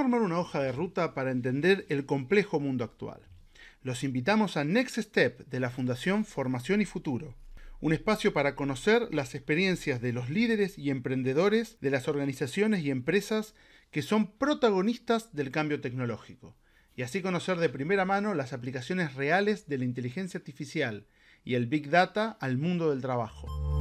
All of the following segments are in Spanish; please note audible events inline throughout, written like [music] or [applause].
¿Cómo armar una hoja de ruta para entender el complejo mundo actual? Los invitamos a Next Step de la Fundación Formación y Futuro, un espacio para conocer las experiencias de los líderes y emprendedores de las organizaciones y empresas que son protagonistas del cambio tecnológico, y así conocer de primera mano las aplicaciones reales de la inteligencia artificial y el Big Data al mundo del trabajo.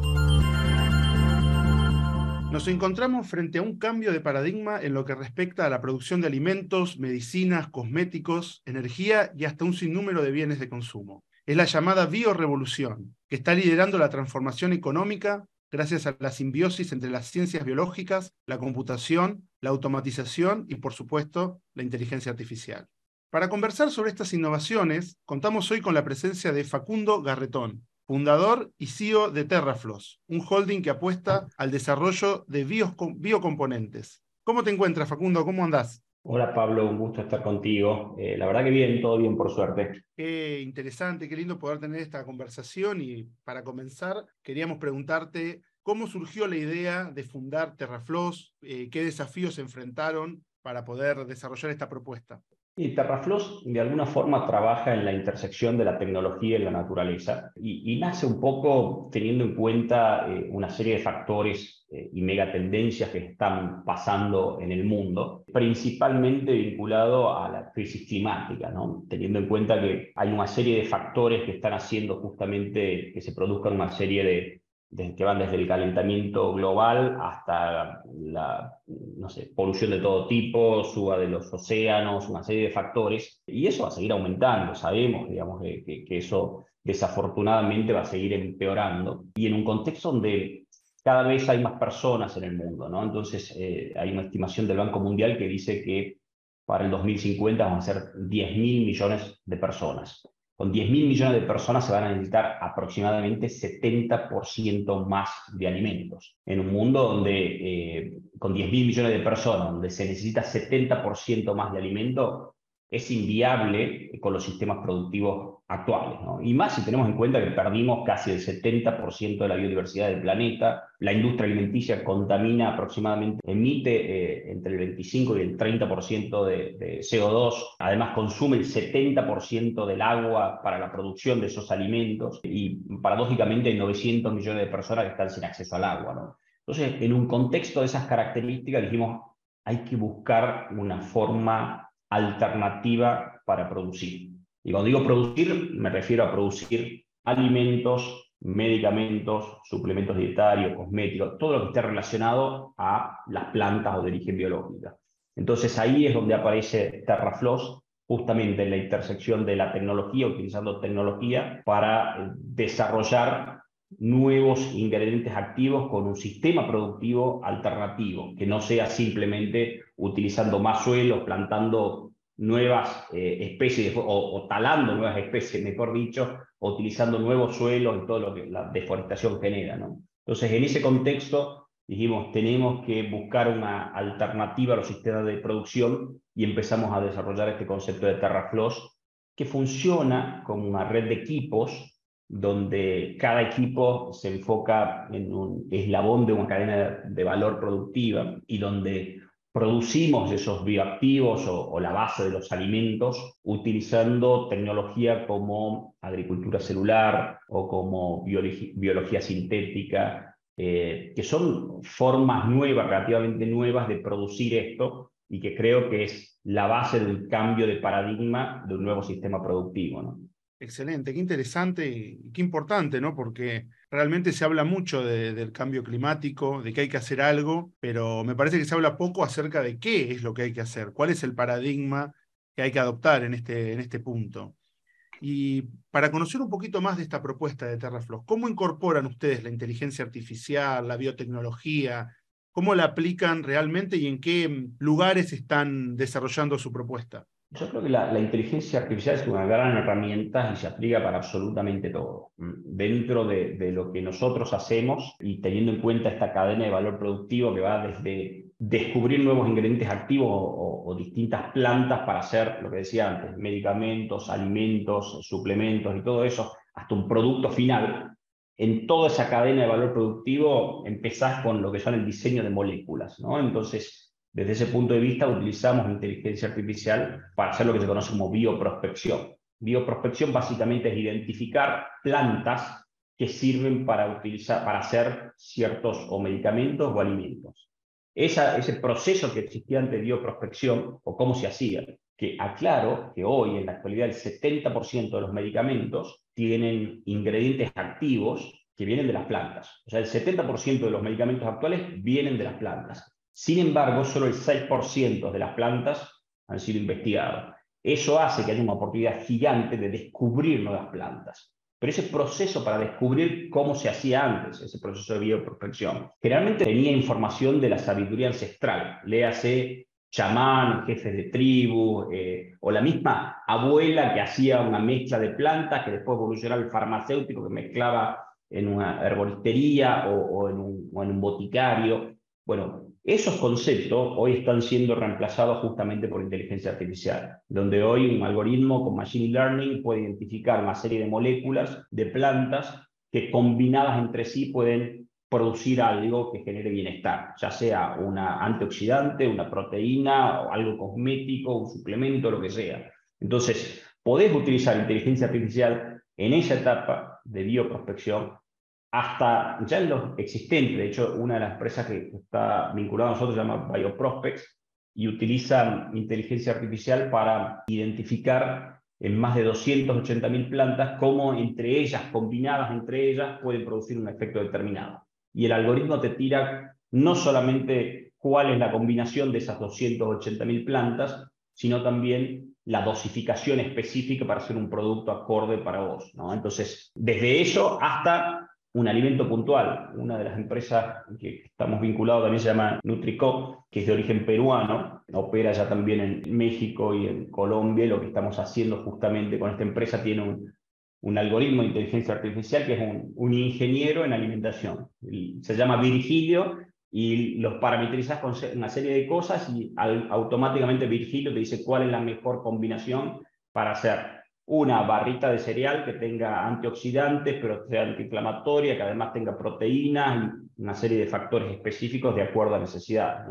Nos encontramos frente a un cambio de paradigma en lo que respecta a la producción de alimentos, medicinas, cosméticos, energía y hasta un sinnúmero de bienes de consumo. Es la llamada biorevolución, que está liderando la transformación económica gracias a la simbiosis entre las ciencias biológicas, la computación, la automatización y, por supuesto, la inteligencia artificial. Para conversar sobre estas innovaciones, contamos hoy con la presencia de Facundo Garretón, fundador y CEO de Terraflos, un holding que apuesta al desarrollo de biocomponentes. ¿Cómo te encuentras, Facundo? ¿Cómo andás? Hola Pablo, un gusto estar contigo. Eh, la verdad que bien, todo bien por suerte. Qué interesante, qué lindo poder tener esta conversación y para comenzar queríamos preguntarte cómo surgió la idea de fundar Terraflos, eh, qué desafíos se enfrentaron para poder desarrollar esta propuesta. Y Terraflos de alguna forma trabaja en la intersección de la tecnología y la naturaleza y, nace un poco teniendo en cuenta eh, una serie de factores eh, y megatendencias que están pasando en el mundo, principalmente vinculado a la crisis climática, ¿no? teniendo en cuenta que hay una serie de factores que están haciendo justamente que se produzcan una serie de que van desde el calentamiento global hasta la no sé, polución de todo tipo, suba de los océanos, una serie de factores, y eso va a seguir aumentando, sabemos, digamos, que, que eso desafortunadamente va a seguir empeorando, y en un contexto donde cada vez hay más personas en el mundo, ¿no? Entonces, eh, hay una estimación del Banco Mundial que dice que para el 2050 van a ser 10 mil millones de personas. Con 10 mil millones de personas se van a necesitar aproximadamente 70% más de alimentos. En un mundo donde, eh, con 10 mil millones de personas, donde se necesita 70% más de alimentos, es inviable con los sistemas productivos actuales. Y más si tenemos en cuenta que perdimos casi el 70% de la biodiversidad del planeta, la industria alimenticia contamina aproximadamente, emite eh, entre el 25 y el 30% de, de, CO2, además consume el 70% del agua para la producción de esos alimentos y paradójicamente hay 900 millones de personas que están sin acceso al agua. Entonces, en un contexto de esas características dijimos, hay que buscar una forma alternativa para producir. Y cuando digo producir, me refiero a producir alimentos, medicamentos, suplementos dietarios, cosméticos, todo lo que esté relacionado a las plantas o de origen biológica. Entonces ahí es donde aparece TerraFloss, justamente en la intersección de la tecnología, utilizando tecnología para desarrollar nuevos ingredientes activos con un sistema productivo alternativo, que no sea simplemente utilizando más suelo, plantando nuevas eh, especies o, talando nuevas especies, [laughs] mejor dicho, utilizando nuevos suelos y todo lo que la deforestación genera. Entonces, en ese contexto, dijimos, tenemos que buscar una alternativa a los sistemas de producción y empezamos a desarrollar este concepto de TerraFloss, que funciona como una red de equipos donde cada equipo se enfoca en un eslabón de una cadena de valor productiva y donde producimos esos bioactivos o, la base de los alimentos utilizando tecnología como agricultura celular o como biología, sintética, eh, que son formas nuevas, relativamente nuevas de producir esto y que creo que es la base del cambio de paradigma de un nuevo sistema productivo. ¿no? Excelente, qué interesante y qué importante, ¿no? Porque realmente se habla mucho del cambio climático, de que hay que hacer algo, pero me parece que se habla poco acerca de qué es lo que hay que hacer, cuál es el paradigma que hay que adoptar en este, en este punto. Y para conocer un poquito más de esta propuesta de TerraFlow, ¿cómo incorporan ustedes la inteligencia artificial, la biotecnología? ¿Cómo la aplican realmente y en qué lugares están desarrollando su propuesta? Yo creo que la, inteligencia artificial es una gran herramienta y se aplica para absolutamente todo. Dentro de, lo que nosotros hacemos y teniendo en cuenta esta cadena de valor productivo que va desde descubrir nuevos ingredientes activos o, distintas plantas para hacer, lo que decía antes, medicamentos, alimentos, suplementos y todo eso, hasta un producto final. En toda esa cadena de valor productivo empezás con lo que son el diseño de moléculas. ¿no? Entonces, Desde ese punto de vista utilizamos inteligencia artificial para hacer lo que se conoce como bioprospección. Bioprospección básicamente es identificar plantas que sirven para, utilizar, para hacer ciertos o medicamentos o alimentos. ese proceso que existía antes de bioprospección, o cómo se hacía, que aclaro que hoy en la actualidad el 70% de los medicamentos tienen ingredientes activos que vienen de las plantas. O sea, el 70% de los medicamentos actuales vienen de las plantas. Sin embargo, solo el 6% de las plantas han sido investigados. Eso hace que haya una oportunidad gigante de descubrir nuevas plantas. Pero ese proceso para descubrir cómo se hacía antes, ese proceso de bioprospección, generalmente tenía información de la sabiduría ancestral, léase chamán, jefes de tribu, eh, o la misma abuela que hacía una mezcla de plantas que después evolucionó al farmacéutico que mezclaba en una herboristería o en un boticario. Bueno, esos conceptos hoy están siendo reemplazados justamente por inteligencia artificial, donde hoy un algoritmo con machine learning puede identificar una serie de moléculas de plantas que combinadas entre sí pueden producir algo que genere bienestar, ya sea una antioxidante, una proteína, algo cosmético, un suplemento, lo que sea. Entonces, podés utilizar inteligencia artificial en esa etapa de bioprospección hasta ya en los existentes. De hecho, una de las empresas que está vinculada a nosotros se llama Bioprospects y utiliza inteligencia artificial para identificar en más de 280.000 plantas cómo entre ellas, combinadas entre ellas, pueden producir un efecto determinado. Y el algoritmo te tira no solamente cuál es la combinación de esas 280.000 plantas, sino también la dosificación específica para hacer un producto acorde para vos. ¿no? Entonces, desde eso hasta un alimento puntual. Una de las empresas que estamos vinculados también se llama Nutrico, que es de origen peruano, opera ya también en México y en Colombia. lo que estamos haciendo justamente con esta empresa tiene un, un algoritmo de inteligencia artificial que es un, un ingeniero en alimentación. Se llama Virgilio y los parametrizas con una serie de cosas y automáticamente Virgilio te dice cuál es la mejor combinación para hacer una barrita de cereal que tenga antioxidantes, pero sea antiinflamatoria, que además tenga proteínas y una serie de factores específicos de acuerdo a necesidades.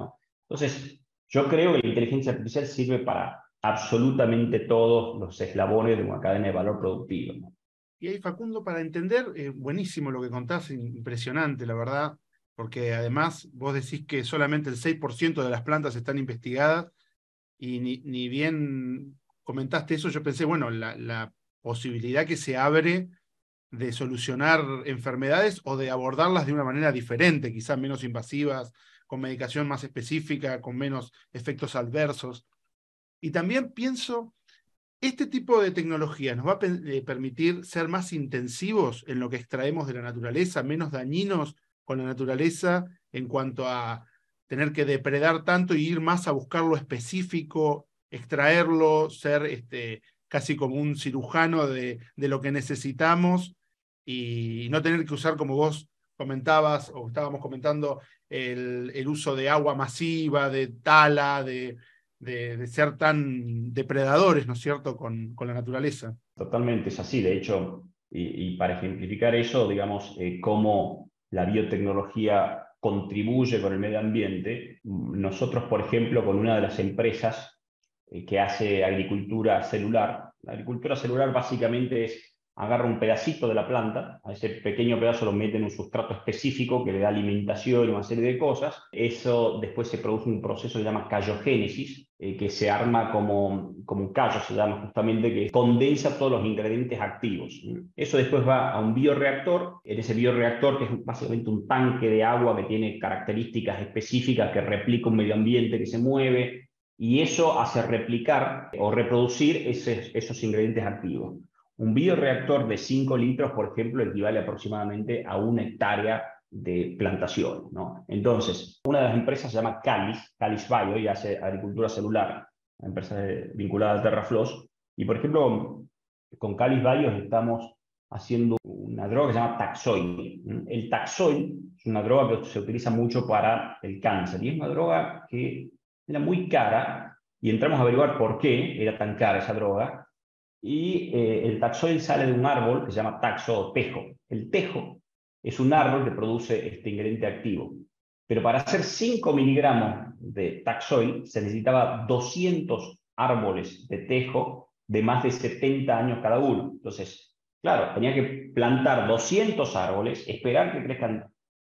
Entonces, yo creo que la inteligencia artificial sirve para absolutamente todos los eslabones de una cadena de valor productivo. Y ahí, Facundo, para entender, eh, buenísimo lo que contás, impresionante, la verdad, porque además vos decís que solamente el 6% de las plantas están investigadas y ni, ni bien comentaste eso, yo pensé, bueno, la, posibilidad que se abre de solucionar enfermedades o de abordarlas de una manera diferente, quizás menos invasivas, con medicación más específica, con menos efectos adversos. Y también pienso, este tipo de tecnología nos va a eh, permitir ser más intensivos en lo que extraemos de la naturaleza, menos dañinos con la naturaleza en cuanto a tener que depredar tanto y ir más a buscar lo específico extraerlo, ser este, casi como un cirujano de, de lo que necesitamos y no tener que usar, como vos comentabas o estábamos comentando, el, el uso de agua masiva, de tala, de, de, ser tan depredadores, ¿no es cierto?, con, con, la naturaleza. Totalmente, es así. De hecho, y, para ejemplificar eso, digamos, eh, cómo la biotecnología contribuye con el medio ambiente, nosotros, por ejemplo, con una de las empresas que hace agricultura celular. La agricultura celular básicamente es agarra un pedacito de la planta, a ese pequeño pedazo lo mete en un sustrato específico que le da alimentación y una serie de cosas. Eso después se produce un proceso que se llama callogénesis, eh, que se arma como, como un callo, se llama justamente, que condensa todos los ingredientes activos. Eso después va a un bioreactor, en ese bioreactor que es básicamente un tanque de agua que tiene características específicas que replica un medio ambiente que se mueve, y eso hace replicar o reproducir esos ingredientes activos. Un bioreactor de 5 litros, por ejemplo, equivale aproximadamente a una hectárea de plantación. ¿no? Entonces, una de las empresas se llama Calis, Calis Bio, y hace agricultura celular, una empresa vinculada a TerraFloss. Y, por ejemplo, con Calis Bio estamos haciendo una droga que se llama Taxoil. El Taxoil es una droga que se utiliza mucho para el cáncer y es una droga que era muy cara y entramos a averiguar por qué era tan cara esa droga. Y eh, el taxoil sale de un árbol que se llama taxo o tejo. El tejo es un árbol que produce este ingrediente activo. Pero para hacer 5 miligramos de taxoil se necesitaba 200 árboles de tejo de más de 70 años cada uno. Entonces, claro, tenía que plantar 200 árboles, esperar que crezcan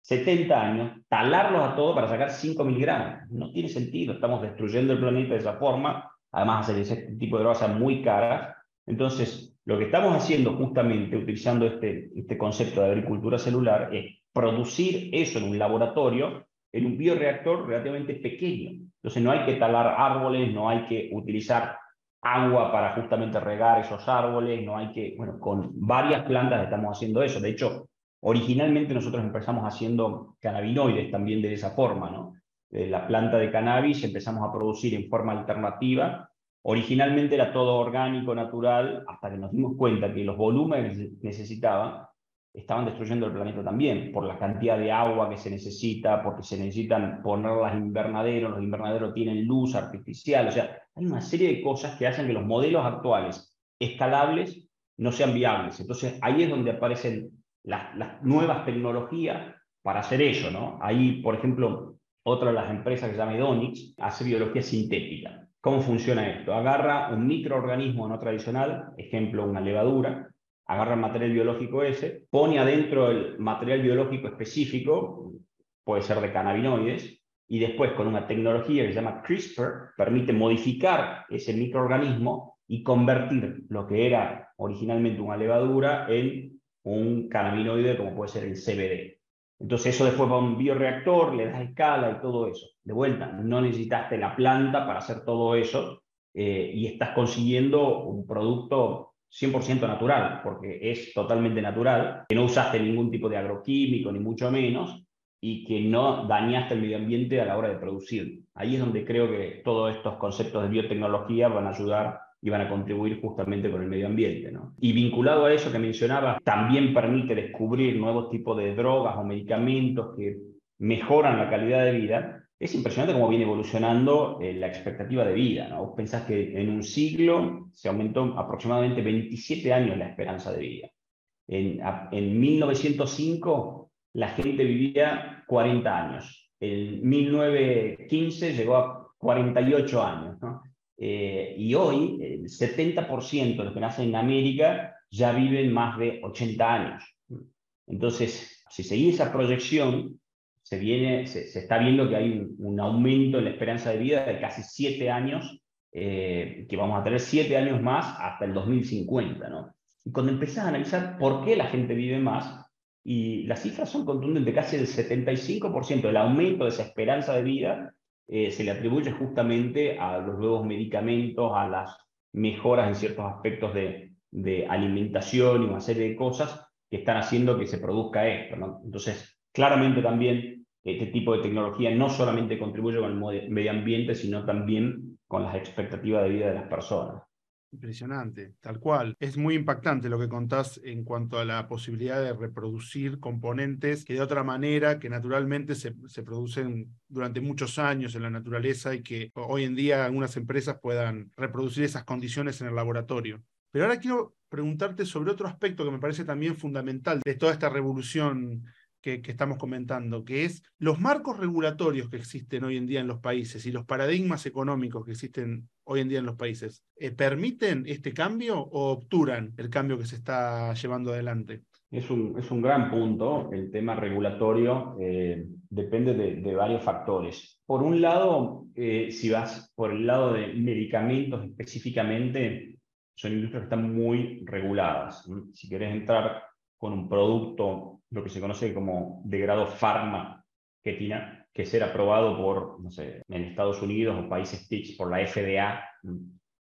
70 años, talarlos a todos para sacar 5 miligramos. No tiene sentido, estamos destruyendo el planeta de esa forma, además hacer ese tipo de drogas muy caras. Entonces, lo que estamos haciendo justamente utilizando este, este concepto de agricultura celular es producir eso en un laboratorio, en un bioreactor relativamente pequeño. Entonces no hay que talar árboles, no hay que utilizar agua para justamente regar esos árboles, no hay que, bueno, con varias plantas estamos haciendo eso. De hecho, originalmente nosotros empezamos haciendo cannabinoides también de esa forma, ¿no? la planta de cannabis empezamos a producir en forma alternativa. Originalmente era todo orgánico, natural, hasta que nos dimos cuenta que los volúmenes que necesitaba estaban destruyendo el planeta también, por la cantidad de agua que se necesita, porque se necesitan poner las invernaderos, los invernaderos tienen luz artificial, o sea, hay una serie de cosas que hacen que los modelos actuales escalables no sean viables. Entonces ahí es donde aparecen las, las nuevas tecnologías para hacer eso, ¿no? Ahí, por ejemplo, otra de las empresas que se llama Edonix hace biología sintética. ¿Cómo funciona esto? Agarra un microorganismo no tradicional, ejemplo, una levadura, agarra el material biológico ese, pone adentro el material biológico específico, puede ser de cannabinoides, y después con una tecnología que se llama CRISPR, permite modificar ese microorganismo y convertir lo que era originalmente una levadura en un cannabinoide como puede ser el CBD. Entonces eso después va a un bioreactor, le das escala y todo eso. De vuelta, no necesitaste la planta para hacer todo eso eh, y estás consiguiendo un producto 100% natural, porque es totalmente natural, que no usaste ningún tipo de agroquímico, ni mucho menos, y que no dañaste el medio ambiente a la hora de producir. Ahí es donde creo que todos estos conceptos de biotecnología van a ayudar y van a contribuir justamente con el medio ambiente. ¿no? Y vinculado a eso que mencionaba, también permite descubrir nuevos tipos de drogas o medicamentos que mejoran la calidad de vida es impresionante cómo viene evolucionando eh, la expectativa de vida. ¿no? Vos pensás que en un siglo se aumentó aproximadamente 27 años la esperanza de vida. En, en 1905 la gente vivía 40 años. En 1915 llegó a 48 años. ¿no? Eh, y hoy el 70% de los que nacen en América ya viven más de 80 años. Entonces, si seguís esa proyección, se, viene, se, está viendo que hay un, aumento en la esperanza de vida de casi siete años, eh, que vamos a tener siete años más hasta el 2050. ¿no? Y cuando empezás a analizar por qué la gente vive más, y las cifras son contundentes, casi el 75% del aumento de esa esperanza de vida eh, se le atribuye justamente a los nuevos medicamentos, a las mejoras en ciertos aspectos de, alimentación y una serie de cosas que están haciendo que se produzca esto. Entonces, claramente también este tipo de tecnología no solamente contribuye con el medio ambiente, sino también con las expectativas de vida de las personas. Impresionante, tal cual. Es muy impactante lo que contás en cuanto a la posibilidad de reproducir componentes que de otra manera, que naturalmente se, se, producen durante muchos años en la naturaleza y que hoy en día algunas empresas puedan reproducir esas condiciones en el laboratorio. Pero ahora quiero preguntarte sobre otro aspecto que me parece también fundamental de toda esta revolución que, estamos comentando, que es los marcos regulatorios que existen hoy en día en los países y los paradigmas económicos que existen hoy en día en los países, eh, ¿permiten este cambio o obturan el cambio que se está llevando adelante? Es un, es un gran punto. El tema regulatorio eh, depende de, varios factores. Por un lado, eh, si vas por el lado de medicamentos específicamente, son industrias que están muy reguladas. Si quieres entrar con un producto lo que se conoce como de grado farma, que ser aprobado por, no sé, en Estados Unidos o países TICS por la FDA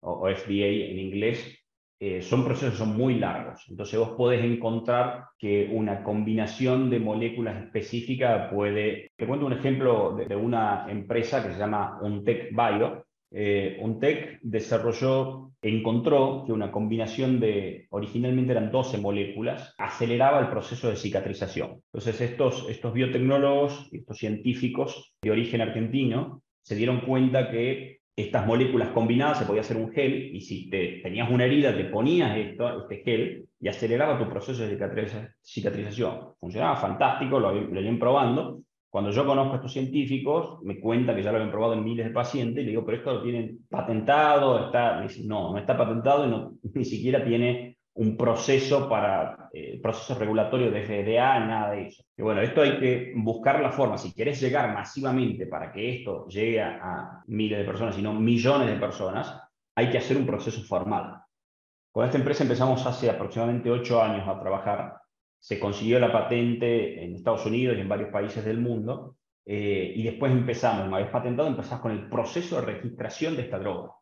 o, FDA en inglés, eh, son procesos son muy largos. Entonces vos podés encontrar que una combinación de moléculas específicas puede... Te cuento un ejemplo de, una empresa que se llama Untech Bio, eh, Untech desarrolló, encontró que una combinación de, originalmente eran 12 moléculas, aceleraba el proceso de cicatrización. Entonces estos, estos biotecnólogos, estos científicos de origen argentino, se dieron cuenta que estas moléculas combinadas se podía hacer un gel y si te, tenías una herida te ponías esto, este gel y aceleraba tu proceso de cicatrización. Funcionaba fantástico, lo, lo iban probando Cuando yo conozco a estos científicos, me cuenta que ya lo habían probado en miles de pacientes, y le digo, pero esto lo tienen patentado, está, no, no está patentado y [laughs] ni siquiera tiene un proceso para eh, proceso regulatorio de FDA, nada de eso. Y bueno, esto hay que buscar la forma, si querés llegar masivamente para que esto llegue a, miles de personas, sino millones de personas, hay que hacer un proceso formal. Con esta empresa empezamos hace aproximadamente ocho años a trabajar. Se consiguió la patente en Estados Unidos y en varios países del mundo. Eh, y después empezamos, una vez patentado, empezamos con el proceso de registración de esta droga.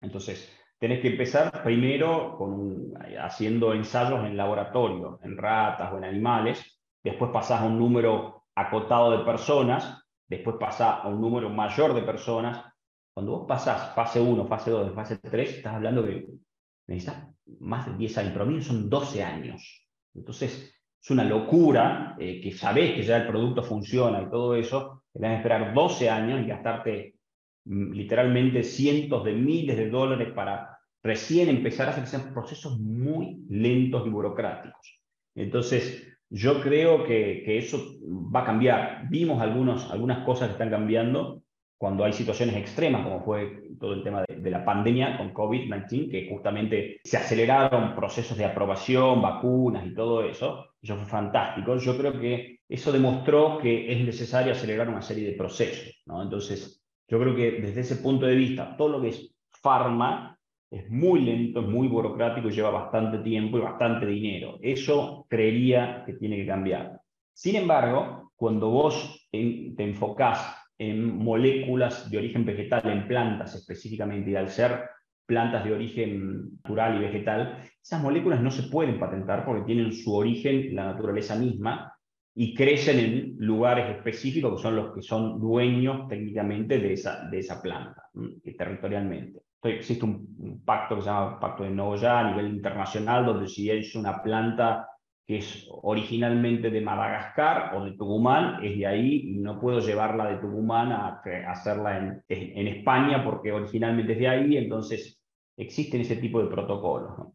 Entonces, tenés que empezar primero con, haciendo ensayos en laboratorio, en ratas o en animales, después pasás a un número acotado de personas, después pasás a un número mayor de personas. Cuando vos pasás fase 1, fase 2, fase 3, estás hablando de necesitas más de 10 años, pero a mí son 12 años. Entonces, es una locura eh, que sabés que ya el producto funciona y todo eso, que que esperar 12 años y gastarte Mm, literalmente cientos de miles de dólares para recién empezar a hacer procesos muy lentos y burocráticos. Entonces, yo creo que, que eso va a cambiar. Vimos algunos, algunas cosas que están cambiando cuando hay situaciones extremas, como fue todo el tema de, de la pandemia con COVID-19, que justamente se aceleraron procesos de aprobación, vacunas y todo eso. Eso fue fantástico. Yo creo que eso demostró que es necesario acelerar una serie de procesos. ¿no? Entonces, yo creo que desde ese punto de vista, todo lo que es farma es muy lento, es muy burocrático lleva bastante tiempo y bastante dinero. Eso creería que tiene que cambiar. Sin embargo, cuando vos te enfocás en moléculas de origen vegetal, en plantas específicamente, y al ser plantas de origen natural y vegetal, esas moléculas no se pueden patentar porque tienen su origen la naturaleza misma y crecen en lugares específicos que son los que son dueños técnicamente de esa, de esa planta, territorialmente. Entonces, existe un, pacto que se llama Pacto de Nogoyá a nivel internacional, donde si es una planta que es originalmente de Madagascar o de Tucumán, es de ahí y no puedo llevarla de Tucumán a, hacerla en, en, España porque originalmente es de ahí, entonces existen ese tipo de protocolos.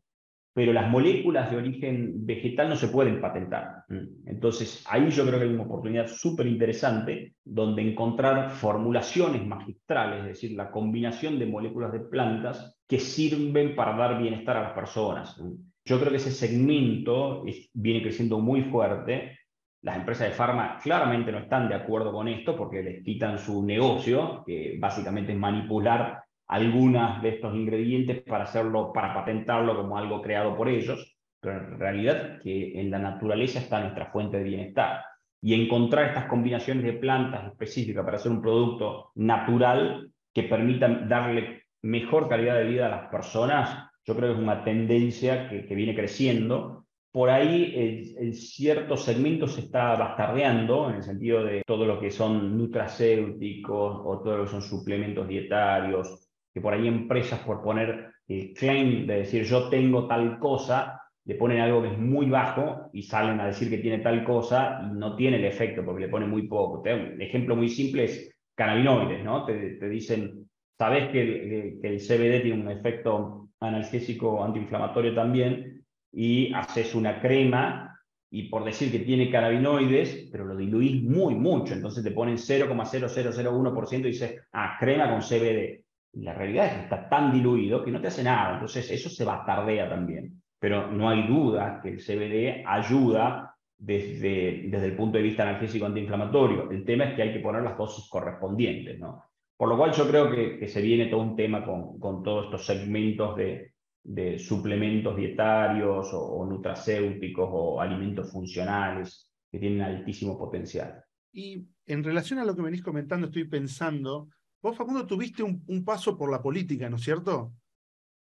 pero las moléculas de origen vegetal no se pueden patentar. Entonces, ahí yo creo que hay una oportunidad súper interesante donde encontrar formulaciones magistrales, es decir, la combinación de moléculas de plantas que sirven para dar bienestar a las personas. Yo creo que ese segmento viene creciendo muy fuerte. Las empresas de farma claramente no están de acuerdo con esto porque les quitan su negocio, que básicamente es manipular algunas de estos ingredientes para hacerlo, para patentarlo como algo creado por ellos, pero en realidad que en la naturaleza está nuestra fuente de bienestar. Y encontrar estas combinaciones de plantas específicas para hacer un producto natural que permita darle mejor calidad de vida a las personas, yo creo que es una tendencia que, viene creciendo. Por ahí en ciertos segmentos se está bastardeando, en el sentido de todo lo que son nutracéuticos o todo lo que son suplementos dietarios que por ahí empresas por poner el claim de decir yo tengo tal cosa, le ponen algo que es muy bajo y salen a decir que tiene tal cosa y no tiene el efecto porque le ponen muy poco. Un ejemplo muy simple es cannabinoides, ¿no? Te, te dicen, sabes que el CBD tiene un efecto analgésico antiinflamatorio también y haces una crema y por decir que tiene cannabinoides, pero lo diluís muy mucho, entonces te ponen 0,0001% y dices, ah, crema con CBD la realidad es que está tan diluido que no te hace nada, entonces eso se bastardea también. Pero no hay duda que el CBD ayuda desde, desde el punto de vista analgésico antiinflamatorio. El tema es que hay que poner las dosis correspondientes, ¿no? Por lo cual yo creo que, que se viene todo un tema con, con todos estos segmentos de, de suplementos dietarios o, o, nutracéuticos o alimentos funcionales que tienen altísimo potencial. Y en relación a lo que venís comentando, estoy pensando Vos, Facundo, tuviste un, paso por la política, ¿no es cierto?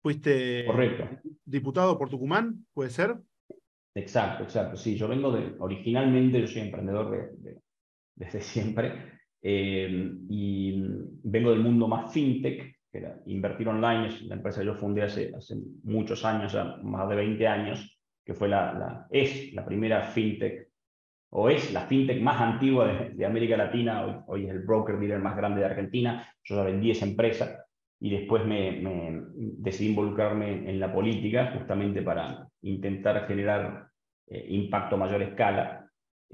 Fuiste diputado por Tucumán, ¿puede ser? Exacto, exacto. Sí, yo vengo de, originalmente, yo soy emprendedor desde siempre, eh, y vengo del mundo más fintech, que era Invertir Online, es la empresa que yo fundé hace, hace muchos años, más de 20 años, que fue la, la, es la primera fintech o es la fintech más antigua de, América Latina, hoy, es el broker dealer más grande de Argentina, yo ya vendí esa empresa y después me, decidí involucrarme en la política justamente para intentar generar eh, impacto a mayor escala.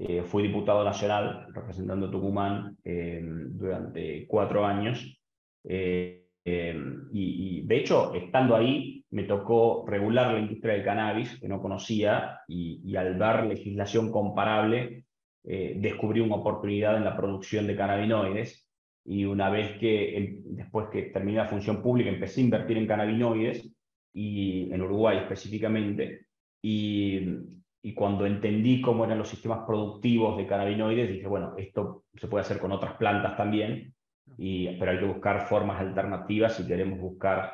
Eh, fui diputado nacional representando Tucumán eh, durante cuatro años. Eh, y, de hecho, estando ahí, me tocó regular la industria del cannabis, que no conocía, y, y al ver legislación comparable, descubrí una oportunidad en la producción de cannabinoides. Y una vez que, después que terminé la función pública, empecé a invertir en cannabinoides, y en Uruguay específicamente, y, y cuando entendí cómo eran los sistemas productivos de cannabinoides, dije, bueno, esto se puede hacer con otras plantas también, y, pero hay que buscar formas alternativas si queremos buscar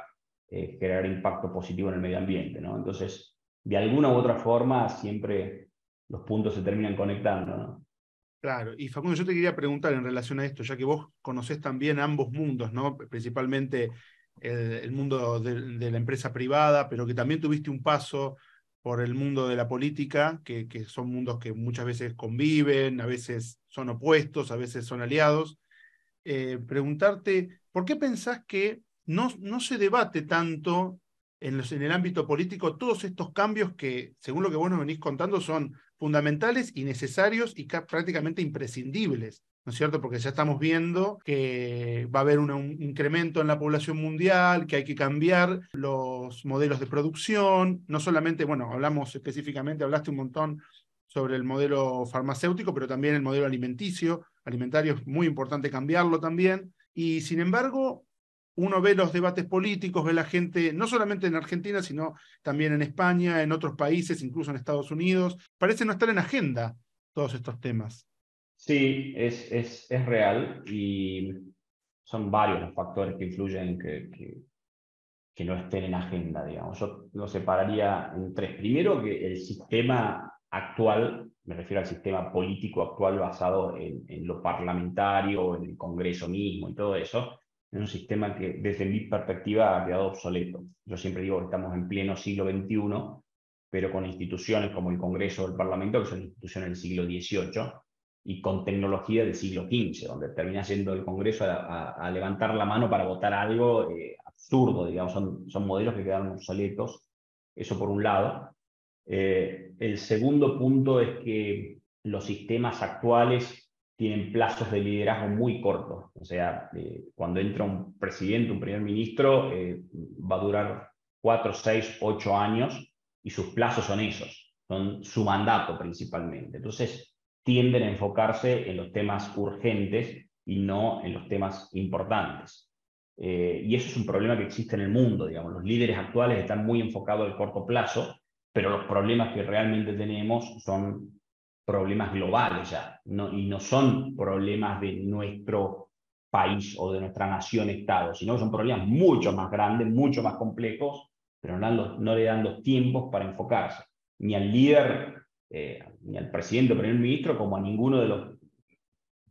eh, generar impacto positivo en el medio ambiente. ¿no? Entonces, de alguna u otra forma, siempre los puntos se terminan conectando. Claro, y Facundo, yo te quería preguntar en relación a esto, ya que vos conocés también ambos mundos, ¿no? principalmente el, mundo de, la empresa privada, pero que también tuviste un paso por el mundo de la política, que, que, son mundos que muchas veces conviven, a veces son opuestos, a veces son aliados. Eh, preguntarte, ¿por qué pensás que no, no se debate tanto en, los, en, el ámbito político todos estos cambios que, según lo que vos nos venís contando, son fundamentales y necesarios y prácticamente imprescindibles ¿no es cierto? Porque ya estamos viendo que va a haber un, incremento en la población mundial, que hay que cambiar los modelos de producción, no solamente, bueno, hablamos específicamente, hablaste un montón sobre el modelo farmacéutico, pero también el modelo alimenticio, alimentario es muy importante cambiarlo también, y sin embargo, uno ve los debates políticos, ve la gente, no solamente en Argentina, sino también en España, en otros países, incluso en Estados Unidos, parece no estar en agenda todos estos temas. Sí, es, es, es real y son varios los factores que influyen en que, que, no estén en agenda, digamos. Yo lo separaría en tres. Primero, que el sistema actual, me refiero al sistema político actual basado en, en lo parlamentario, en el Congreso mismo y todo eso, es un sistema que desde mi perspectiva ha quedado obsoleto. Yo siempre digo que estamos en pleno siglo XXI, pero con instituciones como el Congreso o el Parlamento, que son instituciones del siglo XVIII, y con tecnología del siglo XV, donde termina siendo el Congreso a, levantar la mano para votar algo eh, absurdo, digamos, son, son modelos que quedaron obsoletos, eso por un lado. Eh, el segundo punto es que los sistemas actuales tienen plazos de liderazgo muy cortos, o sea, eh, cuando entra un presidente, un primer ministro, va a durar cuatro, seis, ocho años y sus plazos son esos, son su mandato principalmente. Entonces, tienden a enfocarse en los temas urgentes y no en los temas importantes. Eh, y eso es un problema que existe en el mundo, digamos. Los líderes actuales están muy enfocados al corto plazo, pero los problemas que realmente tenemos son problemas globales ya, y no son problemas de nuestro país o de nuestra nación-estado, sino que son problemas mucho más grandes, mucho más complejos, pero no, no le dan los tiempos para enfocarse, ni al líder eh, ni al presidente o primer ministro como a ninguno de los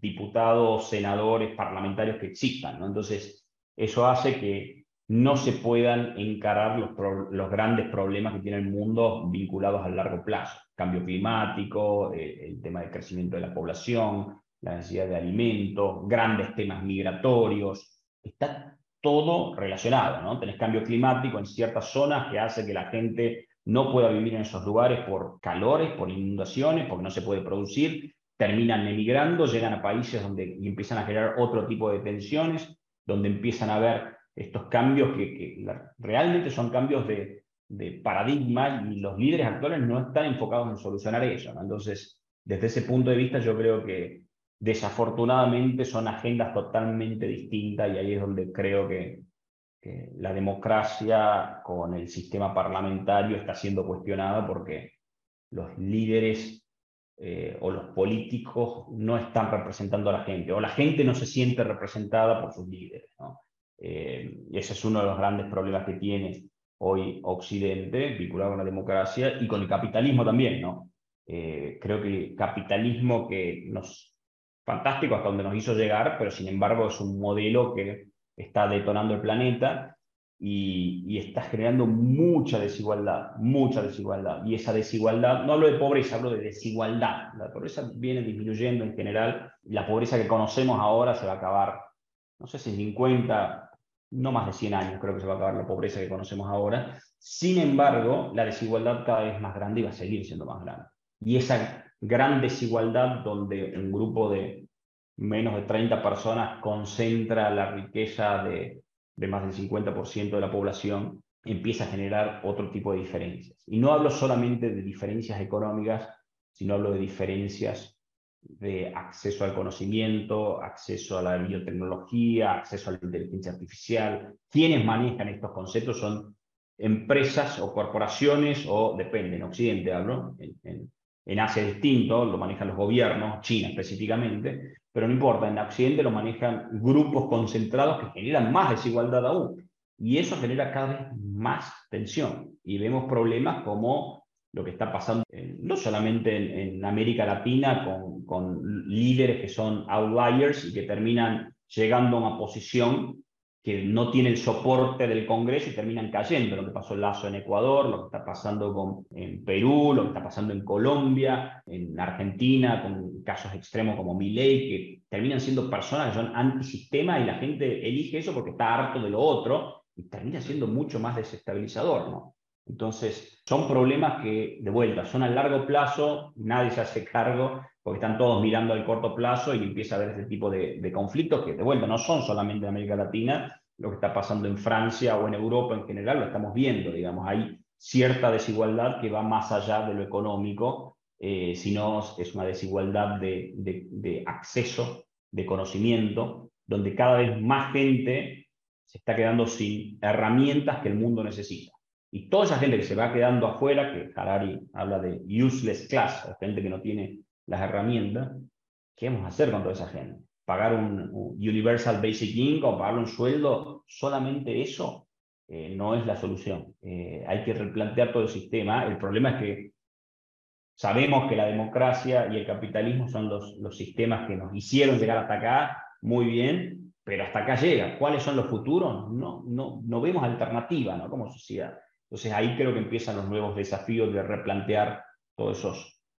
diputados, senadores, parlamentarios que existan. ¿no? Entonces, eso hace que no se puedan encarar los, grandes problemas que tiene el mundo vinculados al largo plazo. Cambio climático, eh, el tema del crecimiento de la población, la necesidad de alimentos, grandes temas migratorios. Está todo relacionado, ¿no? Tenés cambio climático en ciertas zonas que hace que la gente no pueda vivir en esos lugares por calores, por inundaciones, porque no se puede producir, terminan emigrando, llegan a países donde empiezan a generar otro tipo de tensiones, donde empiezan a haber estos cambios que, realmente son cambios de, paradigma y los líderes actuales no están enfocados en solucionar eso. Entonces, desde ese punto de vista, yo creo que desafortunadamente son agendas totalmente distintas y ahí es donde creo que, la democracia con el sistema parlamentario está siendo cuestionada porque los líderes eh, o los políticos no están representando a la gente, o la gente no se siente representada por sus líderes. Eh, ese es uno de los grandes problemas que tiene hoy Occidente, vinculado con la democracia y con el capitalismo también. ¿no? Eh, creo que el capitalismo que nos... fantástico hasta donde nos hizo llegar, pero sin embargo es un modelo que está detonando el planeta y, está generando mucha desigualdad, mucha desigualdad. Y esa desigualdad, no hablo de pobreza, hablo de desigualdad. La pobreza viene disminuyendo en general. La pobreza que conocemos ahora se va a acabar, no sé si 50, no más de 100 años creo que se va a acabar la pobreza que conocemos ahora. Sin embargo, la desigualdad cada vez más grande y va a seguir siendo más grande. Y esa gran desigualdad donde un grupo de menos de 30 personas concentra la riqueza de, de más del 50% de la población, empieza a generar otro tipo de diferencias. Y no hablo solamente de diferencias económicas, sino hablo de diferencias de acceso al conocimiento, acceso a la biotecnología, acceso a la inteligencia artificial. Quienes manejan estos conceptos son empresas o corporaciones o depende, en Occidente hablo, en, en, Asia es distinto, lo manejan los gobiernos, China específicamente, pero no importa, en Occidente lo manejan grupos concentrados que generan más desigualdad aún. Y eso genera cada vez más tensión. Y vemos problemas como lo que está pasando no solamente en, América Latina con, con, líderes que son outliers y que terminan llegando a una posición que no tiene el soporte del Congreso y terminan cayendo. Lo que pasó en Lazo en Ecuador, lo que está pasando con, en Perú, lo que está pasando en Colombia, en Argentina, con casos extremos como Milei, que terminan siendo personas que son antisistema y la gente elige eso porque está harto de lo otro y termina siendo mucho más desestabilizador, ¿no? Entonces, son problemas que, de vuelta, son a largo plazo, nadie se hace cargo porque están todos mirando al corto plazo y empieza a haber este tipo de, conflictos que, de vuelta, no son solamente en América Latina, lo que está pasando en Francia o en Europa en general, lo estamos viendo, digamos, hay cierta desigualdad que va más allá de lo económico, eh, sino es una desigualdad de, de, de acceso, de conocimiento, donde cada vez más gente se está quedando sin herramientas que el mundo necesita. Y toda esa gente que se va quedando afuera, que Harari habla de useless class, o gente que no tiene las herramientas, ¿qué vamos a hacer con toda esa gente? ¿Pagar un, Universal Basic Income, pagar un sueldo? Solamente eso eh, no es la solución. Eh, hay que replantear todo el sistema. El problema es que sabemos que la democracia y el capitalismo son los, los sistemas que nos hicieron llegar hasta acá muy bien, pero hasta acá llega. ¿Cuáles son los futuros? No, no, no vemos alternativa ¿no? como sociedad. Entonces ahí creo que empiezan los nuevos desafíos de replantear todas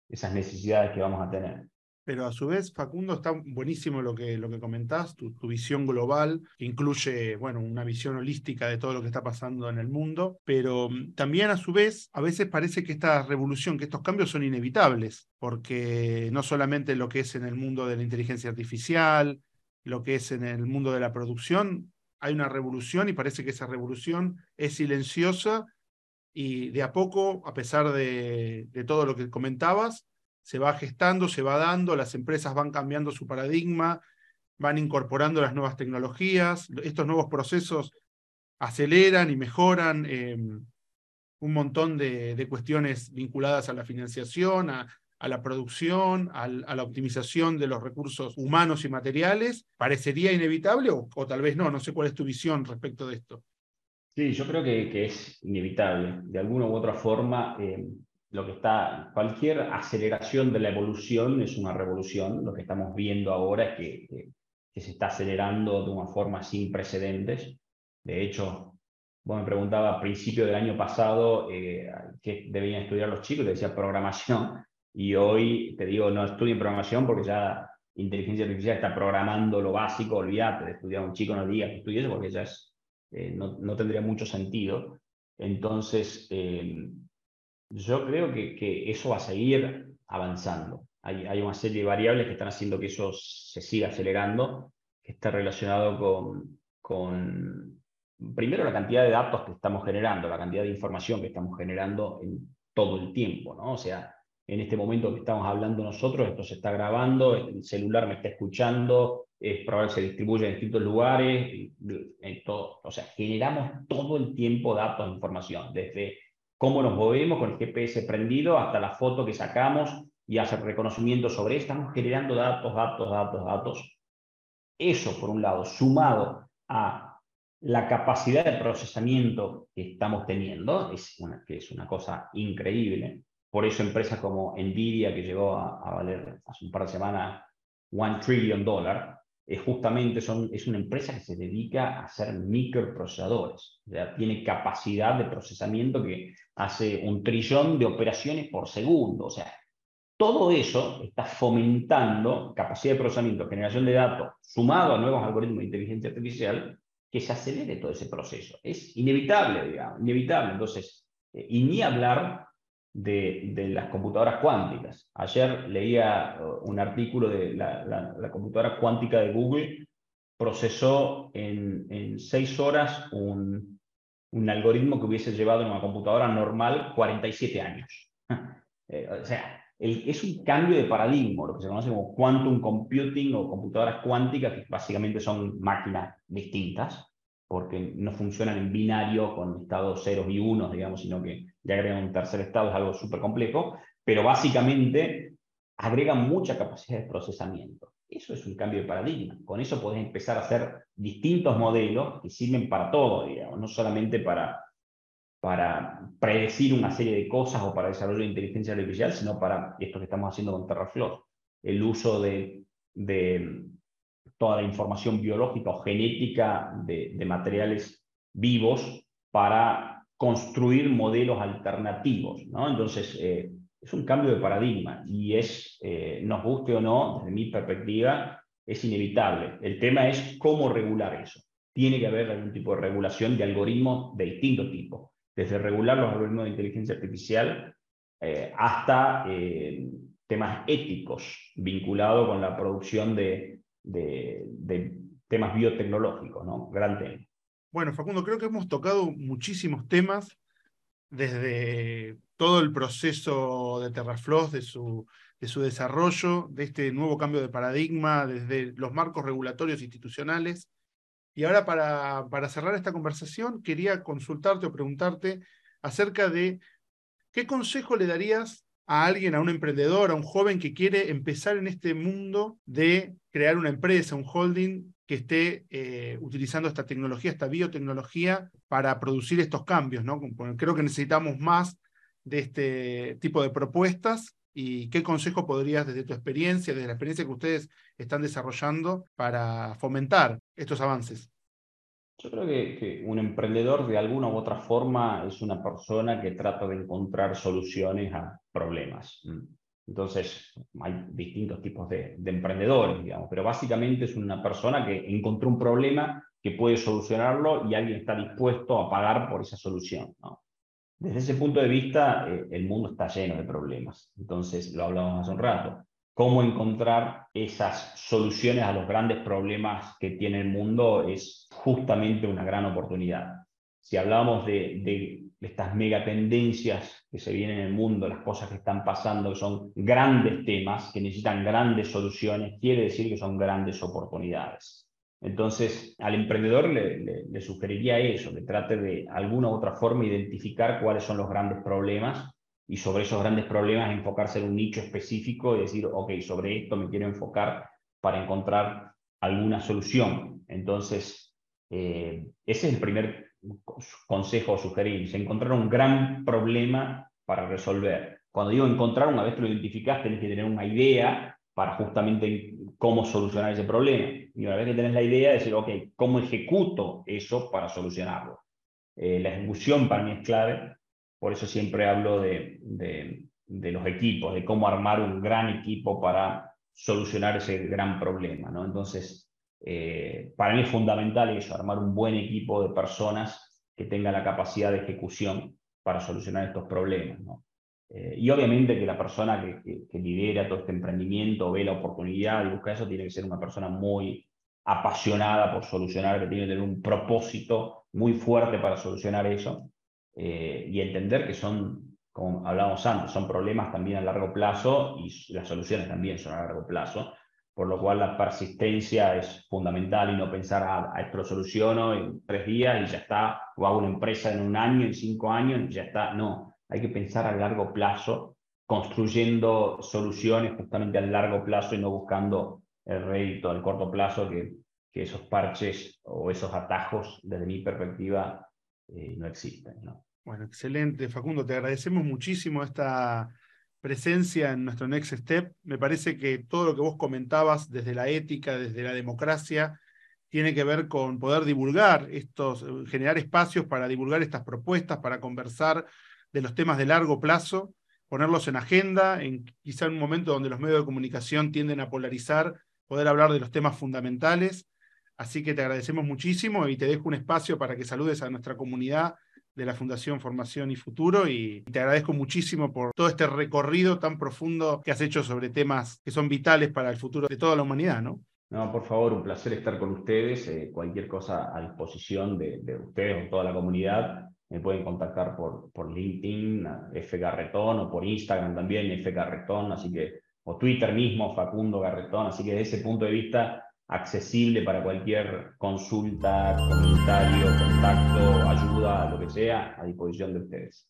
esas necesidades que vamos a tener. Pero a su vez, Facundo, está buenísimo lo que, lo que comentás, tu, visión global, que incluye, bueno, una visión holística de todo lo que está pasando en el mundo, pero mm, también a su vez, a veces parece que esta revolución, que estos cambios son inevitables, porque no solamente lo que es en el mundo de la inteligencia artificial, lo que es en el mundo de la producción, hay una revolución y parece que esa revolución es silenciosa y de a poco, a pesar de, todo lo que comentabas, se va gestando, se va dando, las empresas van cambiando su paradigma, van incorporando las nuevas tecnologías, estos nuevos procesos aceleran y mejoran em, un montón de, cuestiones vinculadas a la financiación, a, la producción, a, la optimización de los recursos humanos y materiales. ¿Parecería inevitable o tal vez no? No sé cuál es tu visión respecto de esto. Sí, yo creo que, es inevitable. De alguna u otra forma, eh, lo que está, cualquier aceleración de la evolución es una revolución. Lo que estamos viendo ahora es que, que, se está acelerando de una forma sin precedentes. De hecho, vos me preguntaba a principio del año pasado eh, qué debían estudiar los chicos, te decía programación, y hoy te digo, no estudien programación porque ya inteligencia artificial está programando lo básico, olvídate de estudiar a un chico, no digas que estudie eso porque ya es eh, no, tendría mucho sentido. Entonces, eh, yo creo que, que, eso va a seguir avanzando. Hay, hay, una serie de variables que están haciendo que eso se siga acelerando, que está relacionado con, con, primero, la cantidad de datos que estamos generando, la cantidad de información que estamos generando en todo el tiempo, ¿no? O sea, en este momento que estamos hablando nosotros, esto se está grabando, el celular me está escuchando, es probable que se distribuya en distintos lugares, en todo. o sea, generamos todo el tiempo datos, información, desde cómo nos movemos con el GPS prendido hasta la foto que sacamos y hacer reconocimiento sobre eso, estamos generando datos, datos, datos, datos. Eso, por un lado, sumado a la capacidad de procesamiento que estamos teniendo, es una, que es una cosa increíble. Por eso empresas como Nvidia, que llegó a, a valer hace un par de semanas one trillion dólar, es justamente son, es una empresa que se dedica a hacer microprocesadores. O sea, tiene capacidad de procesamiento que hace un trillón de operaciones por segundo. O sea, todo eso está fomentando capacidad de procesamiento, generación de datos, sumado a nuevos algoritmos de inteligencia artificial, que se acelere todo ese proceso. Es inevitable, digamos, inevitable. Entonces, eh, y ni hablar de, las computadoras cuánticas. Ayer leía uh, un artículo de la, computadora cuántica de Google, procesó en, seis horas un, algoritmo que hubiese llevado en una computadora normal 47 años. [laughs] Eh, o sea, es un cambio de paradigma, lo que se conoce como quantum computing o computadoras cuánticas, que básicamente son máquinas distintas, porque no funcionan en binario con estados ceros y unos, digamos, sino que ya agregan un tercer estado, es algo súper complejo, pero básicamente agregan mucha capacidad de procesamiento. Eso es un cambio de paradigma. Con eso podés empezar a hacer distintos modelos que sirven para todo, digamos, no solamente para para predecir una serie de cosas o para desarrollo de inteligencia artificial, sino para esto que estamos haciendo con TerraFlow, el uso de toda la información biológica o genética de, de, materiales vivos para construir modelos alternativos. ¿no? Entonces, eh, es un cambio de paradigma y es, eh, nos guste o no, desde mi perspectiva, es inevitable. El tema es cómo regular eso. Tiene que haber algún tipo de regulación de algoritmos de distinto tipo desde regular los algoritmos de inteligencia artificial eh, hasta temas éticos vinculados con la producción de, temas biotecnológicos, ¿no? Gran tema. Bueno, Facundo, creo que hemos tocado muchísimos temas desde todo el proceso de Terrafloss, de su, de su desarrollo, de este nuevo cambio de paradigma, desde los marcos regulatorios institucionales, y ahora para, para cerrar esta conversación, quería consultarte o preguntarte acerca de qué consejo le darías a alguien, a un emprendedor, a un joven que quiere empezar en este mundo de crear una empresa, un holding que esté eh, utilizando esta tecnología, esta biotecnología para producir estos cambios, ¿no? Creo que necesitamos más de este tipo de propuestas y qué consejo podrías desde tu experiencia, desde la experiencia que ustedes están desarrollando para fomentar estos avances. Yo creo que, un emprendedor de alguna u otra forma es una persona que trata de encontrar soluciones a problemas. Entonces, hay distintos tipos de, de, emprendedores, digamos, pero básicamente es una persona que encontró un problema que puede solucionarlo y alguien está dispuesto a pagar por esa solución. Desde ese punto de vista, eh, el mundo está lleno de problemas. Entonces, lo hablábamos hace un rato. Cómo encontrar esas soluciones a los grandes problemas que tiene el mundo es justamente una gran oportunidad. Si hablamos de, de estas megatendencias que se vienen en el mundo, las cosas que están pasando, que son grandes temas, que necesitan grandes soluciones, quiere decir que son grandes oportunidades. Entonces, al emprendedor le, sugeriría eso, que trate de alguna u otra forma identificar cuáles son los grandes problemas y sobre esos grandes problemas enfocarse en un nicho específico y decir, ok, sobre esto me quiero enfocar para encontrar alguna solución. Entonces, eh, ese es el primer consejo o sugerencia, encontrar un gran problema para resolver. Cuando digo encontrar, una vez que lo identificaste, tienes que tener una idea para justamente cómo solucionar ese problema. Y una vez que tenés la idea, decir, ok, ¿cómo ejecuto eso para solucionarlo? Eh, la ejecución para mí es clave, por eso siempre hablo de, los equipos, de cómo armar un gran equipo para solucionar ese gran problema. ¿no? Entonces, eh, para mí es fundamental eso, armar un buen equipo de personas que tengan la capacidad de ejecución para solucionar estos problemas. Eh, y obviamente que la persona que, que, lidera todo este emprendimiento, ve la oportunidad y busca eso, tiene que ser una persona muy apasionada por solucionar, que tiene que tener un propósito muy fuerte para solucionar eso eh, y entender que son, como hablábamos antes, son problemas también a largo plazo y las soluciones también son a largo plazo, por lo cual la persistencia es fundamental y no pensar, ah, a esto lo soluciono en tres días y ya está, o hago una empresa en un año, en cinco años y ya está, no hay que pensar a largo plazo, construyendo soluciones justamente a largo plazo y no buscando el rédito al corto plazo, que, que esos parches o esos atajos, desde mi perspectiva, eh, no existen. Bueno, excelente, Facundo. Te agradecemos muchísimo esta presencia en nuestro Next Step. Me parece que todo lo que vos comentabas desde la ética, desde la democracia, tiene que ver con poder divulgar estos, generar espacios para divulgar estas propuestas, para conversar de los temas de largo plazo, ponerlos en agenda, en quizá en un momento donde los medios de comunicación tienden a polarizar, poder hablar de los temas fundamentales. Así que te agradecemos muchísimo y te dejo un espacio para que saludes a nuestra comunidad de la Fundación Formación y Futuro y te agradezco muchísimo por todo este recorrido tan profundo que has hecho sobre temas que son vitales para el futuro de toda la humanidad, ¿no? No, por favor, un placer estar con ustedes. Eh, cualquier cosa a disposición de, ustedes o toda la comunidad, me pueden contactar por, por LinkedIn, F Garretón, o por Instagram también, F Garretón, así que, o Twitter mismo, Facundo Garretón, así que desde ese punto de vista, accesible para cualquier consulta, comentario, contacto, ayuda, lo que sea, a disposición de ustedes.